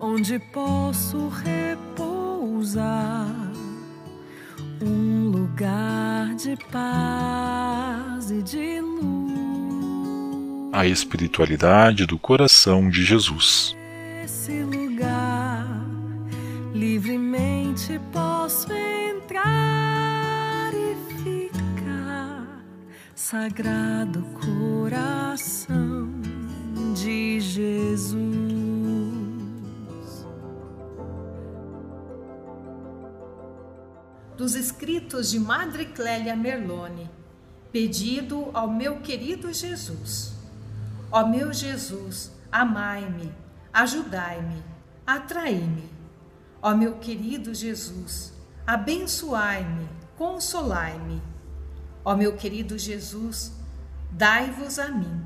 onde posso repousar, um lugar de paz e de luz. A espiritualidade do coração de Jesus. Esse lugar livremente posso entrar e ficar, Sagrado Coração de Jesus. Dos escritos de Madre Clélia Merlone, pedido ao meu querido Jesus. Ó meu Jesus, amai-me, ajudai-me, atraí-me. Ó meu querido Jesus, abençoai-me, consolai-me. Ó meu querido Jesus, dai-vos a mim,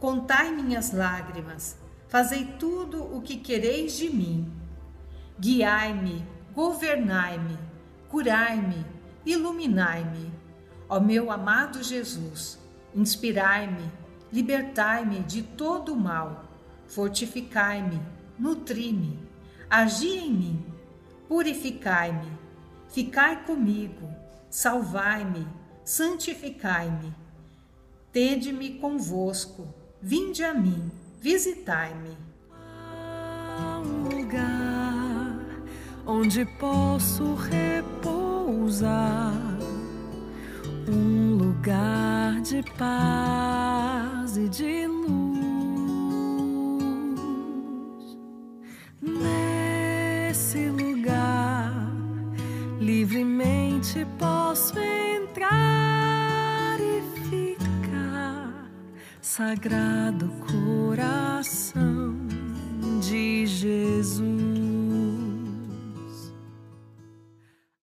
contai minhas lágrimas, fazei tudo o que quereis de mim. Guiai-me, governai-me, curai-me, iluminai-me. Ó meu amado Jesus, inspirai-me, libertai-me de todo o mal, fortificai-me, nutri-me, agi em mim, purificai-me, ficai comigo, salvai-me, santificai-me. Tende-me convosco, vinde a mim, visitai-me. Onde posso repousar, um lugar de paz e de luz. Nesse lugar, livremente posso entrar e ficar, Sagrado Coração de Jesus.